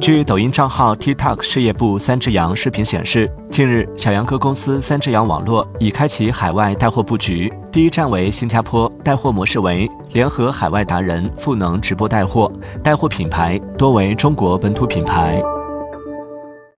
据抖音账号 tiktok 事业部三只羊视频显示近日小杨哥公司三只羊网络已开启海外带货布局第一站为新加坡带货模式为联合海外达人赋能直播带货带货品牌多为中国本土品牌。